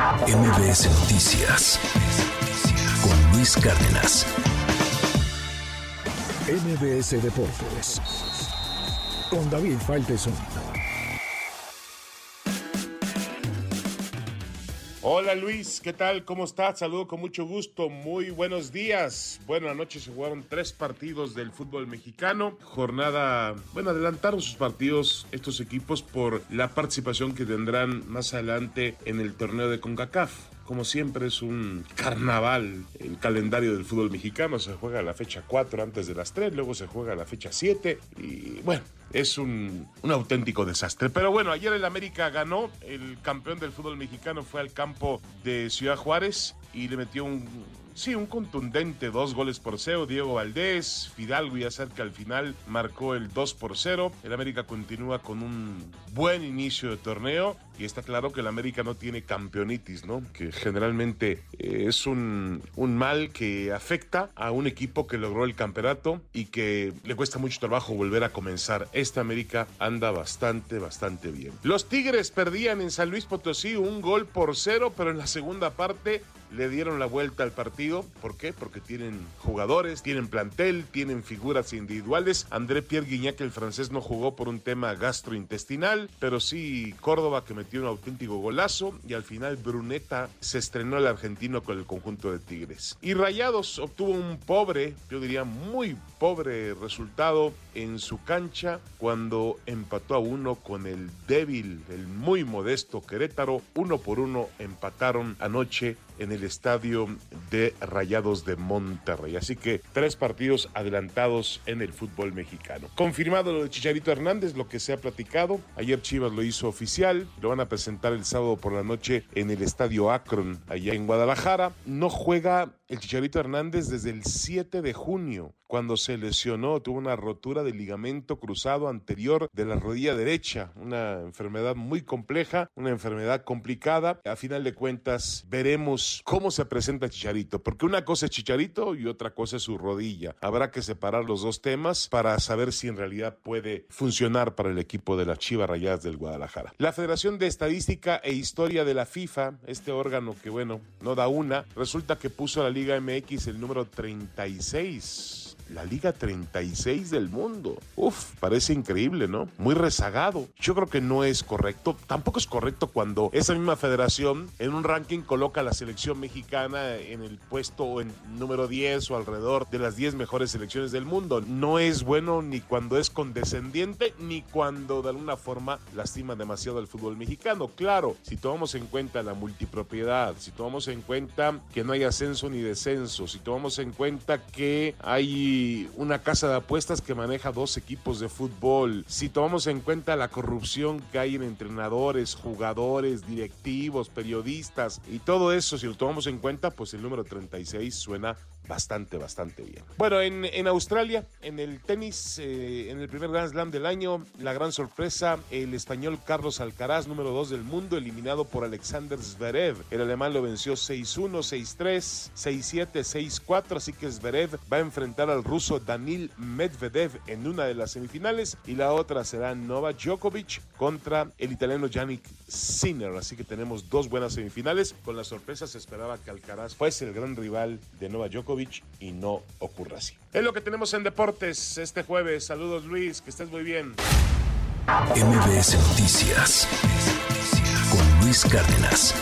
MBS Noticias con Luis Cárdenas. MBS Deportes con David Faitelson. Hola Luis, ¿qué tal? ¿Cómo estás? Saludo con mucho gusto. Muy buenos días. Bueno, anoche se jugaron tres partidos del fútbol mexicano. Jornada, bueno, adelantaron sus partidos estos equipos por la participación que tendrán más adelante en el torneo de CONCACAF como siempre es un carnaval el calendario del fútbol mexicano. Se juega la fecha 4 antes de las 3, luego se juega la fecha 7 y bueno, es un, un, auténtico desastre. Pero bueno, ayer el América ganó, el campeón del fútbol mexicano fue al campo de Ciudad Juárez y le metió un Sí, un contundente dos goles por cero. Diego Valdés, Fidalgo ya cerca al final marcó el 2 por 0. El América continúa con un buen inicio de torneo y está claro que el América no tiene campeonitis, ¿no? Que generalmente eh, es un, un mal que afecta a un equipo que logró el campeonato y que le cuesta mucho trabajo volver a comenzar. Esta América anda bastante, bastante bien. Los Tigres perdían en San Luis Potosí un gol por cero, pero en la segunda parte le dieron la vuelta al partido. ¿Por qué? Porque tienen jugadores, tienen plantel, tienen figuras individuales. André Pierre Guignac, el francés, no jugó por un tema gastrointestinal, pero sí Córdoba que metió un auténtico golazo y al final Bruneta se estrenó el argentino con el conjunto de Tigres. Y Rayados obtuvo un pobre, yo diría muy pobre resultado en su cancha cuando empató a uno con el débil, el muy modesto Querétaro. Uno por uno empataron anoche en el estadio de Rayados de Monterrey. Así que tres partidos adelantados en el fútbol mexicano. Confirmado lo de Chicharito Hernández, lo que se ha platicado. Ayer Chivas lo hizo oficial. Lo van a presentar el sábado por la noche en el estadio Akron, allá en Guadalajara. No juega el Chicharito Hernández desde el 7 de junio, cuando se lesionó, tuvo una rotura del ligamento cruzado anterior de la rodilla derecha, una enfermedad muy compleja, una enfermedad complicada. A final de cuentas, veremos cómo se presenta Chicharito, porque una cosa es Chicharito y otra cosa es su rodilla. Habrá que separar los dos temas para saber si en realidad puede funcionar para el equipo de las Chivas Rayadas del Guadalajara. La Federación de Estadística e Historia de la FIFA, este órgano que bueno, no da una, resulta que puso a la Liga MX el número 36 la Liga 36 del mundo. Uf, parece increíble, ¿no? Muy rezagado. Yo creo que no es correcto. Tampoco es correcto cuando esa misma federación en un ranking coloca a la selección mexicana en el puesto en número 10 o alrededor de las 10 mejores selecciones del mundo. No es bueno ni cuando es condescendiente ni cuando de alguna forma lastima demasiado al fútbol mexicano. Claro, si tomamos en cuenta la multipropiedad, si tomamos en cuenta que no hay ascenso ni descenso, si tomamos en cuenta que hay una casa de apuestas que maneja dos equipos de fútbol, si tomamos en cuenta la corrupción que hay en entrenadores, jugadores, directivos, periodistas y todo eso, si lo tomamos en cuenta, pues el número 36 suena bastante, bastante bien. Bueno, en, en Australia, en el tenis, eh, en el primer Grand Slam del año, la gran sorpresa, el español Carlos Alcaraz, número 2 del mundo, eliminado por Alexander Zverev. El alemán lo venció 6-1, 6-3, 6-7, 6-4, así que Zverev va a enfrentar al ruso Danil Medvedev en una de las semifinales y la otra será Novak Djokovic contra el italiano Yannick Sinner. Así que tenemos dos buenas semifinales. Con la sorpresa se esperaba que Alcaraz fuese el gran rival de Novak Djokovic y no ocurra así. Es lo que tenemos en deportes este jueves. Saludos Luis, que estés muy bien. MBS Noticias con Luis Cárdenas.